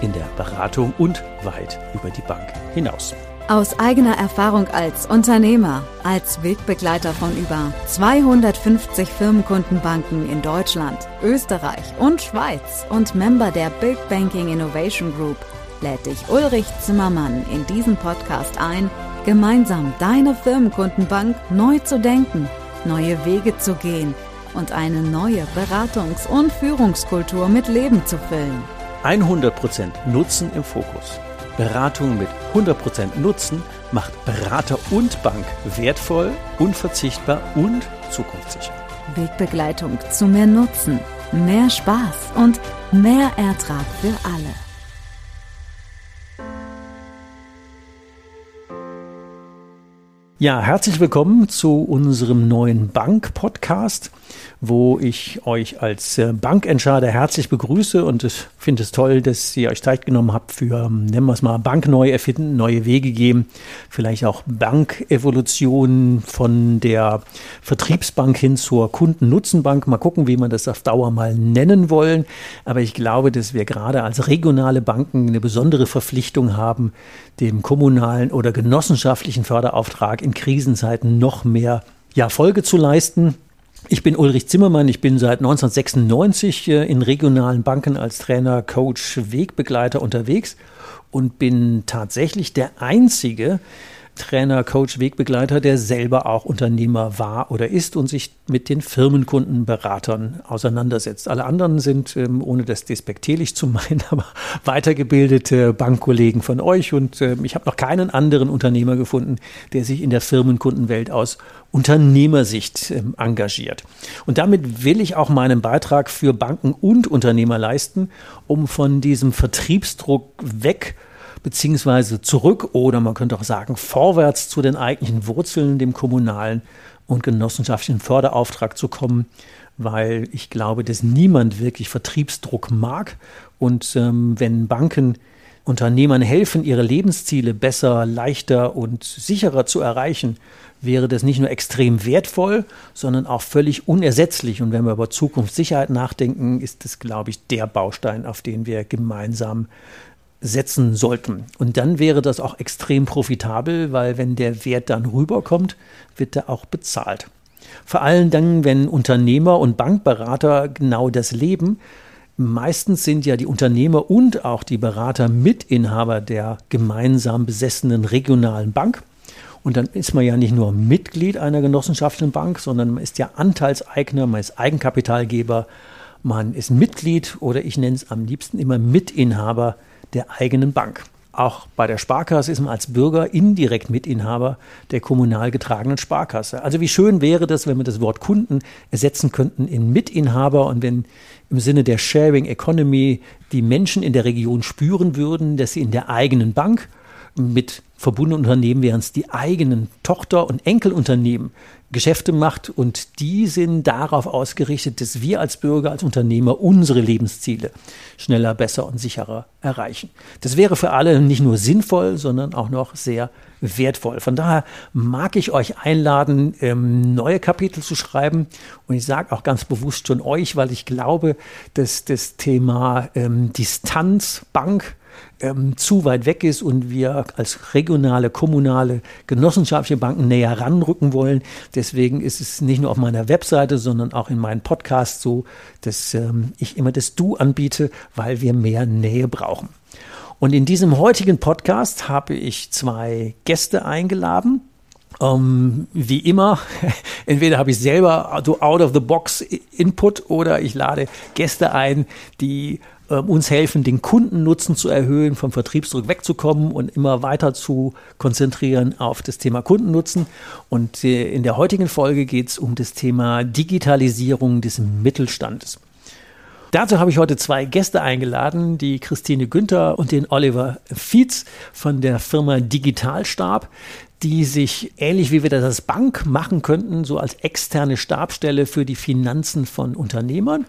in der Beratung und weit über die Bank hinaus. Aus eigener Erfahrung als Unternehmer, als Wegbegleiter von über 250 Firmenkundenbanken in Deutschland, Österreich und Schweiz und Member der Big Banking Innovation Group lädt dich Ulrich Zimmermann in diesen Podcast ein, gemeinsam deine Firmenkundenbank neu zu denken, neue Wege zu gehen und eine neue Beratungs- und Führungskultur mit Leben zu füllen. 100% Nutzen im Fokus. Beratung mit 100% Nutzen macht Berater und Bank wertvoll, unverzichtbar und zukunftssicher. Wegbegleitung zu mehr Nutzen, mehr Spaß und mehr Ertrag für alle. Ja, herzlich willkommen zu unserem neuen Bank-Podcast wo ich euch als äh, Bankentscheider herzlich begrüße und ich finde es toll, dass ihr euch Zeit genommen habt für, ähm, nennen wir es mal, Bank neu erfinden, neue Wege geben, vielleicht auch Bankevolution von der Vertriebsbank hin zur Kundennutzenbank. Mal gucken, wie man das auf Dauer mal nennen wollen. Aber ich glaube, dass wir gerade als regionale Banken eine besondere Verpflichtung haben, dem kommunalen oder genossenschaftlichen Förderauftrag in Krisenzeiten noch mehr ja, Folge zu leisten. Ich bin Ulrich Zimmermann. Ich bin seit 1996 äh, in regionalen Banken als Trainer, Coach, Wegbegleiter unterwegs und bin tatsächlich der einzige, Trainer, Coach, Wegbegleiter, der selber auch Unternehmer war oder ist und sich mit den Firmenkundenberatern auseinandersetzt. Alle anderen sind, ähm, ohne das despektierlich zu meinen, aber weitergebildete Bankkollegen von euch und ähm, ich habe noch keinen anderen Unternehmer gefunden, der sich in der Firmenkundenwelt aus Unternehmersicht ähm, engagiert. Und damit will ich auch meinen Beitrag für Banken und Unternehmer leisten, um von diesem Vertriebsdruck weg beziehungsweise zurück oder man könnte auch sagen vorwärts zu den eigentlichen Wurzeln, dem kommunalen und genossenschaftlichen Förderauftrag zu kommen, weil ich glaube, dass niemand wirklich Vertriebsdruck mag und ähm, wenn Banken Unternehmern helfen, ihre Lebensziele besser, leichter und sicherer zu erreichen, wäre das nicht nur extrem wertvoll, sondern auch völlig unersetzlich. Und wenn wir über Zukunftssicherheit nachdenken, ist das, glaube ich, der Baustein, auf den wir gemeinsam setzen sollten. Und dann wäre das auch extrem profitabel, weil wenn der Wert dann rüberkommt, wird er auch bezahlt. Vor allem dann, wenn Unternehmer und Bankberater genau das leben. Meistens sind ja die Unternehmer und auch die Berater Mitinhaber der gemeinsam besessenen regionalen Bank. Und dann ist man ja nicht nur Mitglied einer genossenschaftlichen Bank, sondern man ist ja Anteilseigner, man ist Eigenkapitalgeber, man ist Mitglied oder ich nenne es am liebsten immer Mitinhaber der eigenen Bank. Auch bei der Sparkasse ist man als Bürger indirekt Mitinhaber der kommunal getragenen Sparkasse. Also wie schön wäre das, wenn wir das Wort Kunden ersetzen könnten in Mitinhaber und wenn im Sinne der Sharing Economy die Menschen in der Region spüren würden, dass sie in der eigenen Bank mit verbundenen Unternehmen wären es die eigenen Tochter- und Enkelunternehmen Geschäfte macht und die sind darauf ausgerichtet, dass wir als Bürger, als Unternehmer unsere Lebensziele schneller, besser und sicherer erreichen. Das wäre für alle nicht nur sinnvoll, sondern auch noch sehr wertvoll. Von daher mag ich euch einladen, ähm, neue Kapitel zu schreiben und ich sage auch ganz bewusst schon euch, weil ich glaube, dass das Thema ähm, Distanz, Bank, ähm, zu weit weg ist und wir als regionale, kommunale, genossenschaftliche Banken näher ranrücken wollen. Deswegen ist es nicht nur auf meiner Webseite, sondern auch in meinen Podcasts so, dass ähm, ich immer das Du anbiete, weil wir mehr Nähe brauchen. Und in diesem heutigen Podcast habe ich zwei Gäste eingeladen. Ähm, wie immer, entweder habe ich selber so out of the box Input oder ich lade Gäste ein, die ähm, uns helfen, den Kundennutzen zu erhöhen, vom Vertriebsdruck wegzukommen und immer weiter zu konzentrieren auf das Thema Kundennutzen. Und äh, in der heutigen Folge geht es um das Thema Digitalisierung des Mittelstandes. Dazu habe ich heute zwei Gäste eingeladen, die Christine Günther und den Oliver Fietz von der Firma Digitalstab die sich ähnlich wie wir das als Bank machen könnten, so als externe Stabstelle für die Finanzen von Unternehmern,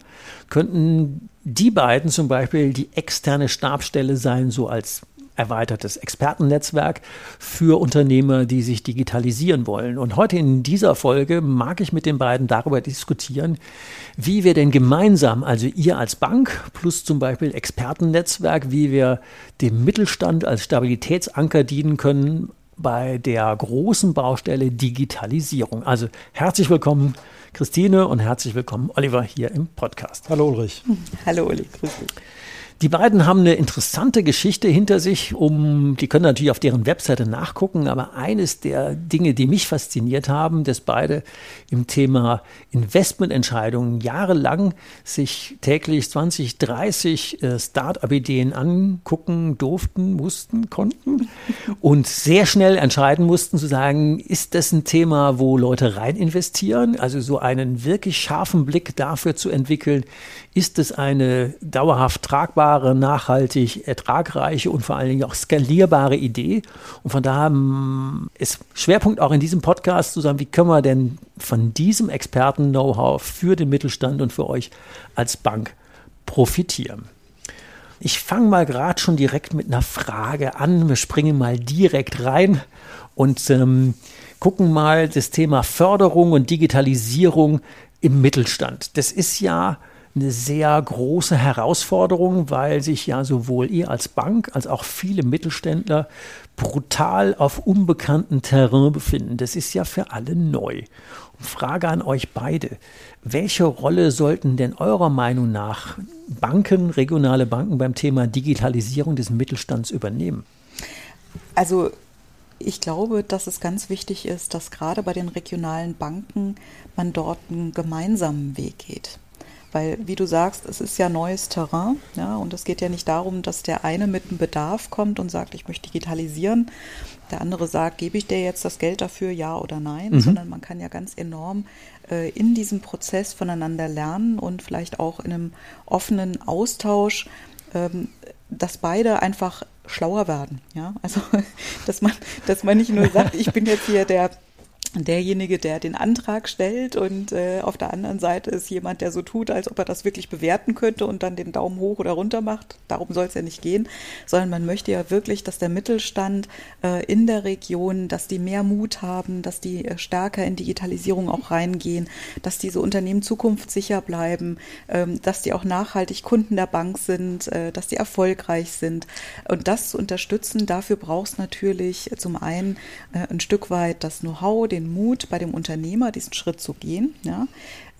könnten die beiden zum Beispiel die externe Stabstelle sein, so als erweitertes Expertennetzwerk für Unternehmer, die sich digitalisieren wollen. Und heute in dieser Folge mag ich mit den beiden darüber diskutieren, wie wir denn gemeinsam, also ihr als Bank plus zum Beispiel Expertennetzwerk, wie wir dem Mittelstand als Stabilitätsanker dienen können bei der großen Baustelle Digitalisierung. Also herzlich willkommen Christine und herzlich willkommen Oliver hier im Podcast. Hallo Ulrich. Hallo Uli, grüß dich. Die beiden haben eine interessante Geschichte hinter sich, um, die können natürlich auf deren Webseite nachgucken, aber eines der Dinge, die mich fasziniert haben, dass beide im Thema Investmententscheidungen jahrelang sich täglich 20, 30 äh, Start-up-Ideen angucken durften, mussten, konnten und sehr schnell entscheiden mussten zu sagen, ist das ein Thema, wo Leute rein investieren? Also so einen wirklich scharfen Blick dafür zu entwickeln, ist es eine dauerhaft tragbare, nachhaltig ertragreiche und vor allen Dingen auch skalierbare Idee? Und von daher mm, ist Schwerpunkt auch in diesem Podcast zu sagen, wie können wir denn von diesem Experten-Know-how für den Mittelstand und für euch als Bank profitieren? Ich fange mal gerade schon direkt mit einer Frage an. Wir springen mal direkt rein und ähm, gucken mal das Thema Förderung und Digitalisierung im Mittelstand. Das ist ja eine sehr große Herausforderung, weil sich ja sowohl ihr als Bank als auch viele Mittelständler brutal auf unbekanntem Terrain befinden. Das ist ja für alle neu. Und Frage an euch beide. Welche Rolle sollten denn eurer Meinung nach Banken, regionale Banken beim Thema Digitalisierung des Mittelstands übernehmen? Also ich glaube, dass es ganz wichtig ist, dass gerade bei den regionalen Banken man dort einen gemeinsamen Weg geht. Weil, wie du sagst, es ist ja neues Terrain. Ja, und es geht ja nicht darum, dass der eine mit einem Bedarf kommt und sagt, ich möchte digitalisieren. Der andere sagt, gebe ich dir jetzt das Geld dafür, ja oder nein? Mhm. Sondern man kann ja ganz enorm äh, in diesem Prozess voneinander lernen und vielleicht auch in einem offenen Austausch, ähm, dass beide einfach schlauer werden. Ja, also, dass man, dass man nicht nur sagt, ich bin jetzt hier der derjenige, der den Antrag stellt und äh, auf der anderen Seite ist jemand, der so tut, als ob er das wirklich bewerten könnte und dann den Daumen hoch oder runter macht. Darum soll es ja nicht gehen, sondern man möchte ja wirklich, dass der Mittelstand äh, in der Region, dass die mehr Mut haben, dass die äh, stärker in Digitalisierung auch reingehen, dass diese Unternehmen zukunftssicher bleiben, ähm, dass die auch nachhaltig Kunden der Bank sind, äh, dass die erfolgreich sind. Und das zu unterstützen, dafür braucht es natürlich zum einen äh, ein Stück weit das Know-how, den den Mut bei dem Unternehmer, diesen Schritt zu gehen. Ja?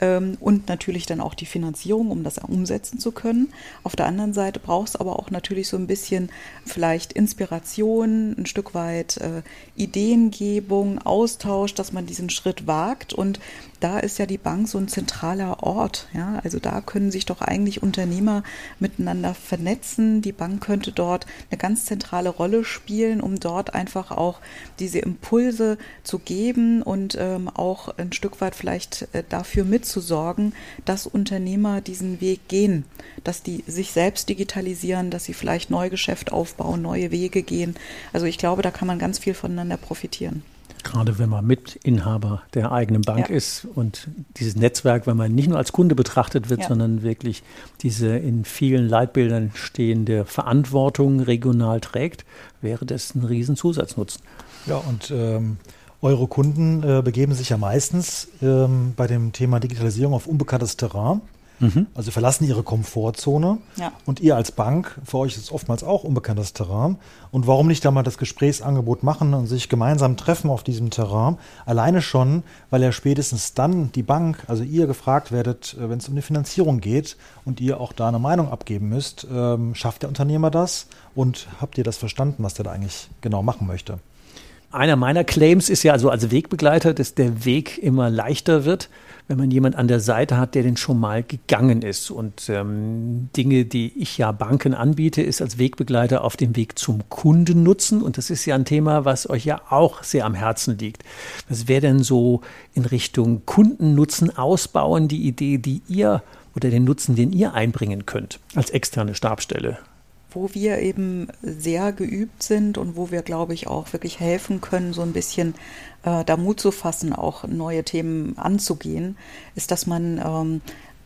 Ähm, und natürlich dann auch die Finanzierung, um das umsetzen zu können. Auf der anderen Seite braucht es aber auch natürlich so ein bisschen vielleicht Inspiration, ein Stück weit äh, Ideengebung, Austausch, dass man diesen Schritt wagt und da ist ja die Bank so ein zentraler Ort. Ja? Also da können sich doch eigentlich Unternehmer miteinander vernetzen. Die Bank könnte dort eine ganz zentrale Rolle spielen, um dort einfach auch diese Impulse zu geben und ähm, auch ein Stück weit vielleicht äh, dafür mitzusorgen, dass Unternehmer diesen Weg gehen, dass die sich selbst digitalisieren, dass sie vielleicht neue Geschäft aufbauen, neue Wege gehen. Also ich glaube, da kann man ganz viel voneinander profitieren. Gerade wenn man Mitinhaber der eigenen Bank ja. ist und dieses Netzwerk, wenn man nicht nur als Kunde betrachtet wird, ja. sondern wirklich diese in vielen Leitbildern stehende Verantwortung regional trägt, wäre das ein Riesenzusatznatzen. Ja, und ähm, eure Kunden äh, begeben sich ja meistens ähm, bei dem Thema Digitalisierung auf unbekanntes Terrain. Mhm. Also verlassen ihre Komfortzone. Ja. Und ihr als Bank, für euch ist es oftmals auch unbekanntes Terrain. Und warum nicht da mal das Gesprächsangebot machen und sich gemeinsam treffen auf diesem Terrain? Alleine schon, weil ja spätestens dann die Bank, also ihr gefragt werdet, äh, wenn es um die Finanzierung geht und ihr auch da eine Meinung abgeben müsst, ähm, schafft der Unternehmer das? Und habt ihr das verstanden, was der da eigentlich genau machen möchte? Einer meiner Claims ist ja also als Wegbegleiter, dass der Weg immer leichter wird wenn man jemand an der Seite hat, der den schon mal gegangen ist. Und ähm, Dinge, die ich ja Banken anbiete, ist als Wegbegleiter auf dem Weg zum Kunden nutzen. Und das ist ja ein Thema, was euch ja auch sehr am Herzen liegt. Was wäre denn so in Richtung Kundennutzen ausbauen, die Idee, die ihr oder den Nutzen, den ihr einbringen könnt als externe Stabstelle? Wo wir eben sehr geübt sind und wo wir, glaube ich, auch wirklich helfen können, so ein bisschen äh, da Mut zu fassen, auch neue Themen anzugehen, ist, dass man ähm,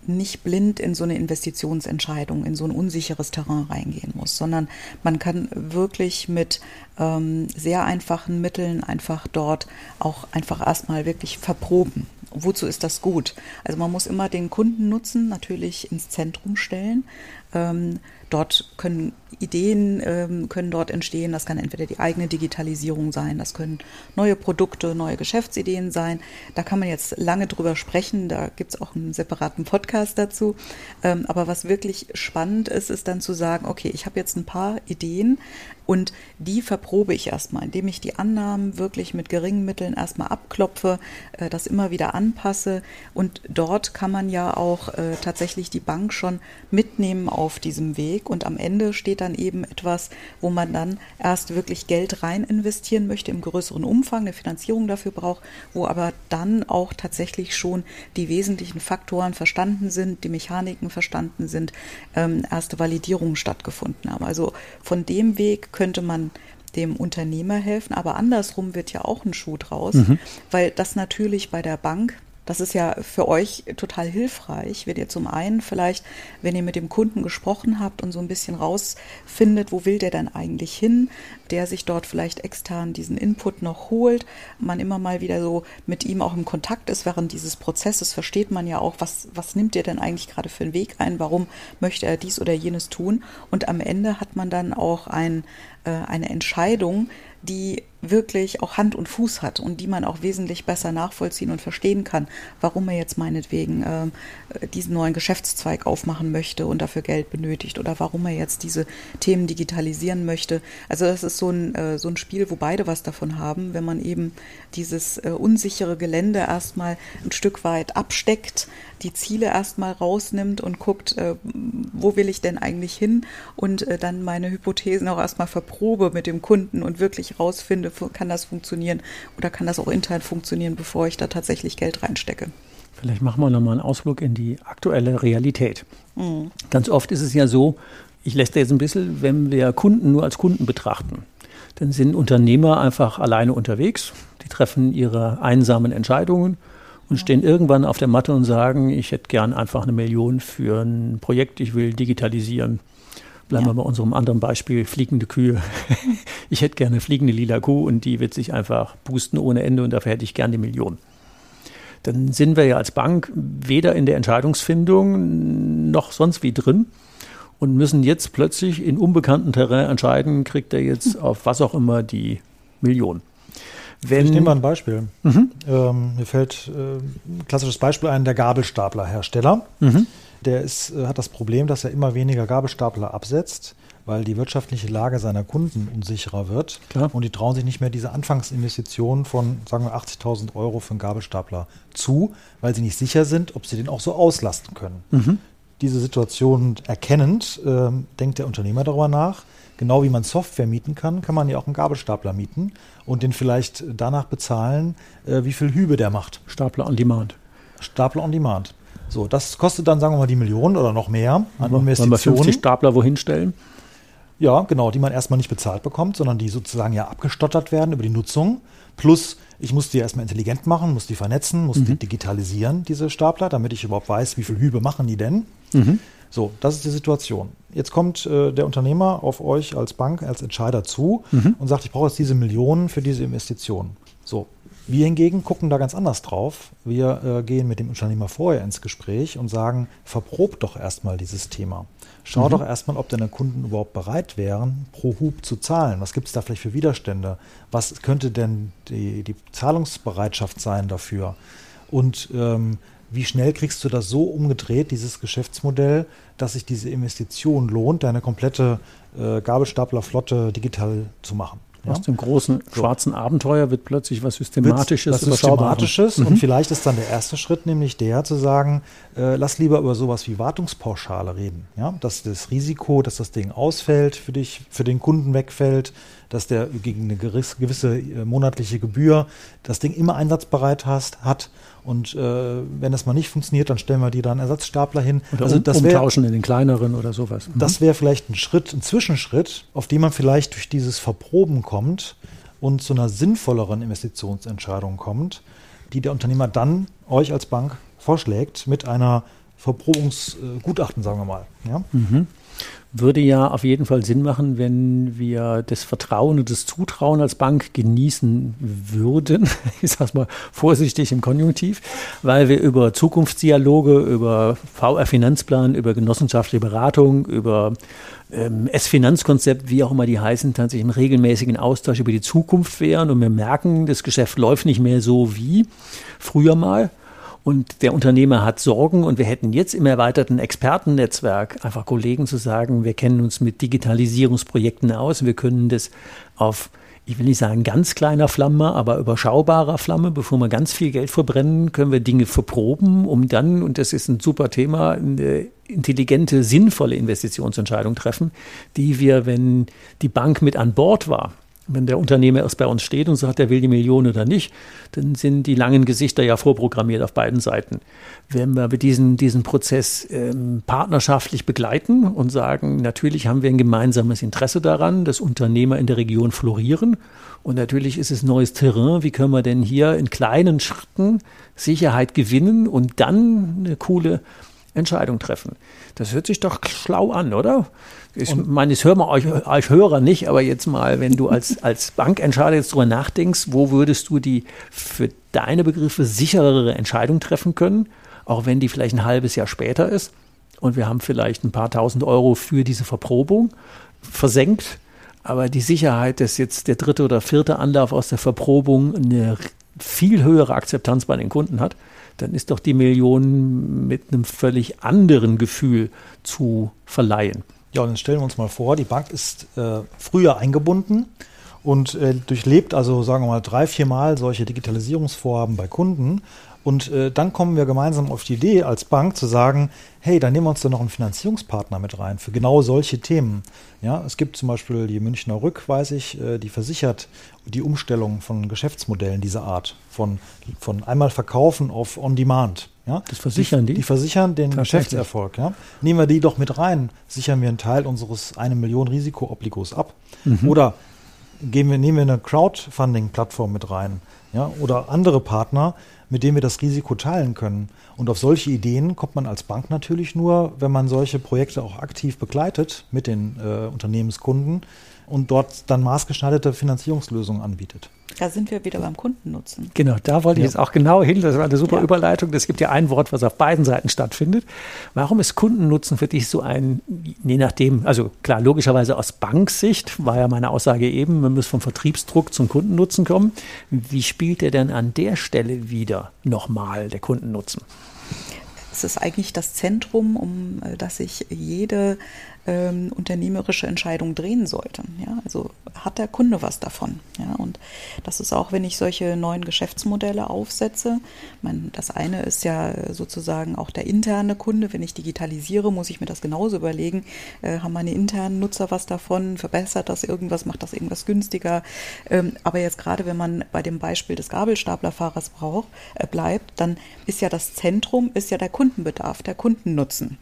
nicht blind in so eine Investitionsentscheidung, in so ein unsicheres Terrain reingehen muss, sondern man kann wirklich mit ähm, sehr einfachen Mitteln einfach dort auch einfach erstmal wirklich verproben. Wozu ist das gut? Also man muss immer den Kundennutzen natürlich ins Zentrum stellen. Ähm, dort können Ideen ähm, können dort entstehen. Das kann entweder die eigene Digitalisierung sein, das können neue Produkte, neue Geschäftsideen sein. Da kann man jetzt lange drüber sprechen. Da gibt es auch einen separaten Podcast dazu. Ähm, aber was wirklich spannend ist, ist dann zu sagen, okay, ich habe jetzt ein paar Ideen und die verprobe ich erstmal, indem ich die Annahmen wirklich mit geringen Mitteln erstmal abklopfe, äh, das immer wieder anpasse. Und dort kann man ja auch äh, tatsächlich die Bank schon mitnehmen auf diesem Weg. Und am Ende steht dann eben etwas, wo man dann erst wirklich Geld rein investieren möchte im größeren Umfang, eine Finanzierung dafür braucht, wo aber dann auch tatsächlich schon die wesentlichen Faktoren verstanden sind, die Mechaniken verstanden sind, ähm, erste Validierungen stattgefunden haben. Also von dem Weg könnte man dem Unternehmer helfen, aber andersrum wird ja auch ein Schuh draus, mhm. weil das natürlich bei der Bank das ist ja für euch total hilfreich, wenn ihr zum einen vielleicht, wenn ihr mit dem Kunden gesprochen habt und so ein bisschen rausfindet, wo will der denn eigentlich hin, der sich dort vielleicht extern diesen Input noch holt, man immer mal wieder so mit ihm auch im Kontakt ist während dieses Prozesses, versteht man ja auch, was, was nimmt er denn eigentlich gerade für einen Weg ein, warum möchte er dies oder jenes tun? Und am Ende hat man dann auch ein, äh, eine Entscheidung, die wirklich auch Hand und Fuß hat und die man auch wesentlich besser nachvollziehen und verstehen kann, warum er jetzt meinetwegen äh, diesen neuen Geschäftszweig aufmachen möchte und dafür Geld benötigt oder warum er jetzt diese Themen digitalisieren möchte. Also das ist so ein, äh, so ein Spiel, wo beide was davon haben, wenn man eben dieses äh, unsichere Gelände erstmal ein Stück weit absteckt, die Ziele erstmal rausnimmt und guckt, äh, wo will ich denn eigentlich hin und äh, dann meine Hypothesen auch erstmal verprobe mit dem Kunden und wirklich rausfinde, kann das funktionieren oder kann das auch intern funktionieren, bevor ich da tatsächlich Geld reinstecke. Vielleicht machen wir nochmal einen Ausflug in die aktuelle Realität. Mhm. Ganz oft ist es ja so, ich lässt jetzt ein bisschen, wenn wir Kunden nur als Kunden betrachten, dann sind Unternehmer einfach alleine unterwegs. Die treffen ihre einsamen Entscheidungen und stehen irgendwann auf der Matte und sagen, ich hätte gern einfach eine Million für ein Projekt, ich will digitalisieren. Bleiben ja. wir bei unserem anderen Beispiel, fliegende Kühe. ich hätte gerne eine fliegende lila Kuh und die wird sich einfach boosten ohne Ende und dafür hätte ich gerne die Million. Dann sind wir ja als Bank weder in der Entscheidungsfindung noch sonst wie drin und müssen jetzt plötzlich in unbekannten Terrain entscheiden, kriegt er jetzt auf was auch immer die Million. Wenn, ich nehme mal ein Beispiel. Mhm. Ähm, mir fällt äh, ein klassisches Beispiel ein, der Gabelstaplerhersteller. Mhm. Der ist, äh, hat das Problem, dass er immer weniger Gabelstapler absetzt, weil die wirtschaftliche Lage seiner Kunden unsicherer wird. Klar. Und die trauen sich nicht mehr diese Anfangsinvestitionen von, sagen wir, 80.000 Euro für einen Gabelstapler zu, weil sie nicht sicher sind, ob sie den auch so auslasten können. Mhm. Diese Situation erkennend, äh, denkt der Unternehmer darüber nach, genau wie man Software mieten kann, kann man ja auch einen Gabelstapler mieten und den vielleicht danach bezahlen, äh, wie viel Hübe der macht. Stapler on Demand. Stapler on Demand. So, das kostet dann, sagen wir mal, die Million oder noch mehr an Investitionen. Wollen wir 50 Stapler wohin stellen? Ja, genau, die man erstmal nicht bezahlt bekommt, sondern die sozusagen ja abgestottert werden über die Nutzung. Plus, ich muss die erstmal intelligent machen, muss die vernetzen, muss mhm. die digitalisieren, diese Stapler, damit ich überhaupt weiß, wie viel Hübe machen die denn. Mhm. So, das ist die Situation. Jetzt kommt äh, der Unternehmer auf euch als Bank, als Entscheider zu mhm. und sagt, ich brauche jetzt diese Millionen für diese Investition. So, wir hingegen gucken da ganz anders drauf. Wir äh, gehen mit dem Unternehmer vorher ins Gespräch und sagen, verprobt doch erstmal dieses Thema. Schau mhm. doch erstmal, ob deine Kunden überhaupt bereit wären, pro Hub zu zahlen. Was gibt es da vielleicht für Widerstände? Was könnte denn die, die Zahlungsbereitschaft sein dafür? Und ähm, wie schnell kriegst du das so umgedreht, dieses Geschäftsmodell, dass sich diese Investition lohnt, deine komplette äh, Gabelstaplerflotte digital zu machen? Ja? Aus dem großen schwarzen so. Abenteuer wird plötzlich was Systematisches, was Systematisches mhm. und vielleicht ist dann der erste Schritt nämlich der zu sagen, äh, lass lieber über sowas wie Wartungspauschale reden. Ja? Dass das Risiko, dass das Ding ausfällt für dich, für den Kunden wegfällt, dass der gegen eine gewisse äh, monatliche Gebühr das Ding immer einsatzbereit hast, hat. Und äh, wenn das mal nicht funktioniert, dann stellen wir die dann Ersatzstapler hin. Oder also das wär, umtauschen in den kleineren oder sowas. Mhm. Das wäre vielleicht ein Schritt, ein Zwischenschritt, auf den man vielleicht durch dieses Verproben kommt und zu einer sinnvolleren Investitionsentscheidung kommt, die der Unternehmer dann euch als Bank vorschlägt mit einer Verprobungsgutachten, sagen wir mal. Ja? Mhm würde ja auf jeden Fall Sinn machen, wenn wir das Vertrauen und das Zutrauen als Bank genießen würden. Ich sage mal vorsichtig im Konjunktiv, weil wir über Zukunftsdialoge, über VR-Finanzplan, über genossenschaftliche Beratung, über ähm, S-Finanzkonzept, wie auch immer die heißen, tatsächlich im regelmäßigen Austausch über die Zukunft wären und wir merken, das Geschäft läuft nicht mehr so wie früher mal und der Unternehmer hat Sorgen und wir hätten jetzt im erweiterten Expertennetzwerk einfach Kollegen zu sagen, wir kennen uns mit Digitalisierungsprojekten aus, wir können das auf ich will nicht sagen ganz kleiner Flamme, aber überschaubarer Flamme, bevor wir ganz viel Geld verbrennen, können wir Dinge verproben, um dann, und das ist ein super Thema, eine intelligente, sinnvolle Investitionsentscheidung treffen, die wir, wenn die Bank mit an Bord war, wenn der Unternehmer erst bei uns steht und sagt, er will die Million oder nicht, dann sind die langen Gesichter ja vorprogrammiert auf beiden Seiten. Wenn wir diesen, diesen Prozess ähm, partnerschaftlich begleiten und sagen, natürlich haben wir ein gemeinsames Interesse daran, dass Unternehmer in der Region florieren und natürlich ist es neues Terrain, wie können wir denn hier in kleinen Schritten Sicherheit gewinnen und dann eine coole Entscheidung treffen. Das hört sich doch schlau an, oder? Ich und meine, das hören wir euch als Hörer nicht, aber jetzt mal, wenn du als, als Bankentscheider jetzt drüber nachdenkst, wo würdest du die für deine Begriffe sicherere Entscheidung treffen können, auch wenn die vielleicht ein halbes Jahr später ist und wir haben vielleicht ein paar tausend Euro für diese Verprobung versenkt, aber die Sicherheit, dass jetzt der dritte oder vierte Anlauf aus der Verprobung eine viel höhere Akzeptanz bei den Kunden hat, dann ist doch die Million mit einem völlig anderen Gefühl zu verleihen. Ja, und dann stellen wir uns mal vor, die Bank ist äh, früher eingebunden und äh, durchlebt also, sagen wir mal, drei, vier Mal solche Digitalisierungsvorhaben bei Kunden. Und äh, dann kommen wir gemeinsam auf die Idee als Bank zu sagen, hey, dann nehmen wir uns da noch einen Finanzierungspartner mit rein für genau solche Themen. Ja, es gibt zum Beispiel die Münchner Rück, weiß ich, äh, die versichert die Umstellung von Geschäftsmodellen dieser Art, von, von einmal verkaufen auf On-Demand. Ja? Das versichern die? Die versichern den Geschäftserfolg. Ja? Nehmen wir die doch mit rein, sichern wir einen Teil unseres eine Million Risikoobligos ab. Mhm. Oder gehen wir, nehmen wir eine Crowdfunding-Plattform mit rein. Ja? Oder andere Partner, mit denen wir das Risiko teilen können. Und auf solche Ideen kommt man als Bank natürlich nur, wenn man solche Projekte auch aktiv begleitet mit den äh, Unternehmenskunden und dort dann maßgeschneiderte Finanzierungslösungen anbietet. Da sind wir wieder beim Kundennutzen. Genau, da wollte ja. ich jetzt auch genau hin. Das war eine super ja. Überleitung. Es gibt ja ein Wort, was auf beiden Seiten stattfindet. Warum ist Kundennutzen für dich so ein, je nachdem, also klar, logischerweise aus Banksicht war ja meine Aussage eben, man muss vom Vertriebsdruck zum Kundennutzen kommen. Wie spielt der denn an der Stelle wieder nochmal, der Kundennutzen? Es ist eigentlich das Zentrum, um äh, das sich jede ähm, unternehmerische Entscheidung drehen sollte. Ja, also hat der Kunde was davon? Ja, und das ist auch, wenn ich solche neuen Geschäftsmodelle aufsetze. Meine, das eine ist ja sozusagen auch der interne Kunde. Wenn ich digitalisiere, muss ich mir das genauso überlegen. Äh, haben meine internen Nutzer was davon? Verbessert das irgendwas? Macht das irgendwas günstiger? Ähm, aber jetzt gerade, wenn man bei dem Beispiel des Gabelstaplerfahrers braucht, äh, bleibt, dann ist ja das Zentrum, ist ja der Kundenbedarf, der Kundennutzen.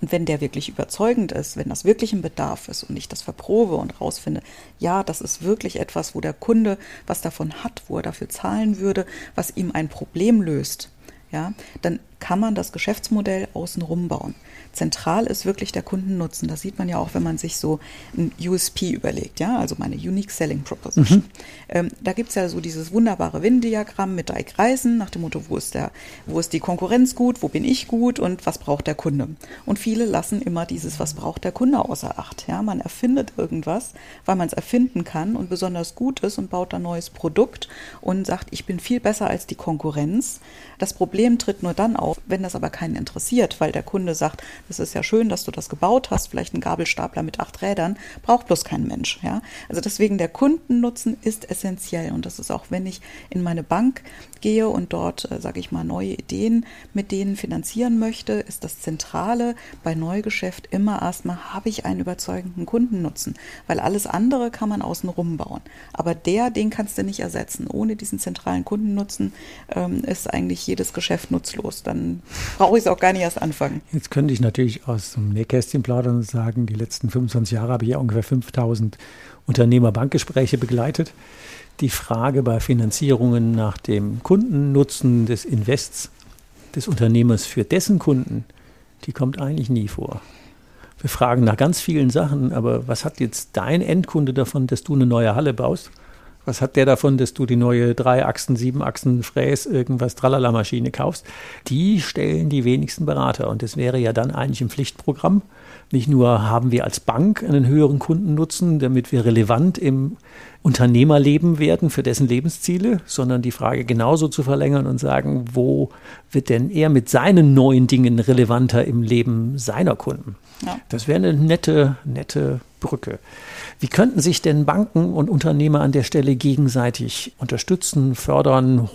Und wenn der wirklich überzeugend ist, wenn das wirklich ein Bedarf ist und ich das verprobe und rausfinde, ja, das ist wirklich etwas, wo der Kunde was davon hat, wo er dafür zahlen würde, was ihm ein Problem löst, ja, dann kann man das Geschäftsmodell außenrum bauen. Zentral ist wirklich der Kundennutzen. Das sieht man ja auch, wenn man sich so ein USP überlegt, ja, also meine Unique Selling Proposition. Mhm. Ähm, da gibt es ja so dieses wunderbare Venn-Diagramm mit drei Kreisen nach dem Motto, wo ist, der, wo ist die Konkurrenz gut, wo bin ich gut und was braucht der Kunde. Und viele lassen immer dieses, was braucht der Kunde außer Acht. Ja, man erfindet irgendwas, weil man es erfinden kann und besonders gut ist und baut ein neues Produkt und sagt, ich bin viel besser als die Konkurrenz. Das Problem tritt nur dann auf, auf. Wenn das aber keinen interessiert, weil der Kunde sagt, das ist ja schön, dass du das gebaut hast, vielleicht ein Gabelstapler mit acht Rädern, braucht bloß kein Mensch. Ja? Also deswegen der Kundennutzen ist essentiell und das ist auch, wenn ich in meine Bank gehe und dort, äh, sage ich mal, neue Ideen mit denen finanzieren möchte, ist das Zentrale bei Neugeschäft immer erstmal, habe ich einen überzeugenden Kundennutzen, weil alles andere kann man außen rum bauen. Aber der, den kannst du nicht ersetzen. Ohne diesen zentralen Kundennutzen ähm, ist eigentlich jedes Geschäft nutzlos. Dann brauche ich es auch gar nicht erst anfangen. Jetzt könnte ich natürlich aus dem Nähkästchen plaudern und sagen, die letzten 25 Jahre habe ich ja ungefähr 5000 Unternehmerbankgespräche begleitet. Die Frage bei Finanzierungen nach dem Kundennutzen des Invests des Unternehmers für dessen Kunden, die kommt eigentlich nie vor. Wir fragen nach ganz vielen Sachen, aber was hat jetzt dein Endkunde davon, dass du eine neue Halle baust? Was hat der davon, dass du die neue drei Achsen, sieben Achsen Fräs, irgendwas Tralala-Maschine kaufst? Die stellen die wenigsten Berater. Und das wäre ja dann eigentlich ein Pflichtprogramm. Nicht nur haben wir als Bank einen höheren Kundennutzen, damit wir relevant im Unternehmerleben werden für dessen Lebensziele, sondern die Frage genauso zu verlängern und sagen, wo wird denn er mit seinen neuen Dingen relevanter im Leben seiner Kunden? Ja. Das wäre eine nette, nette Brücke. Wie könnten sich denn Banken und Unternehmer an der Stelle gegenseitig unterstützen, fördern,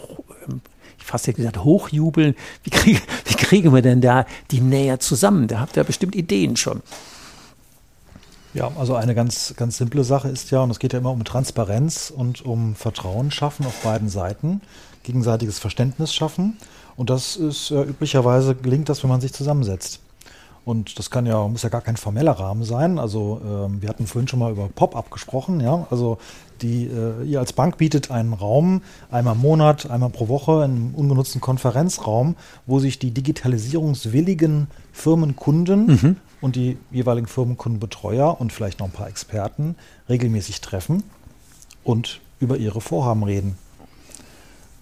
fast gesagt, hochjubeln? Wie, krieg, wie kriegen wir denn da die näher zusammen? Da habt ihr bestimmt Ideen schon. Ja, also eine ganz, ganz simple Sache ist ja, und es geht ja immer um Transparenz und um Vertrauen schaffen auf beiden Seiten, gegenseitiges Verständnis schaffen. Und das ist äh, üblicherweise gelingt das, wenn man sich zusammensetzt. Und das kann ja, muss ja gar kein formeller Rahmen sein. Also ähm, wir hatten vorhin schon mal über Pop-up gesprochen, ja. Also die, äh, ihr als Bank bietet einen Raum, einmal im Monat, einmal pro Woche, einen ungenutzten Konferenzraum, wo sich die digitalisierungswilligen Firmenkunden mhm und die jeweiligen Firmenkundenbetreuer und vielleicht noch ein paar Experten regelmäßig treffen und über ihre Vorhaben reden.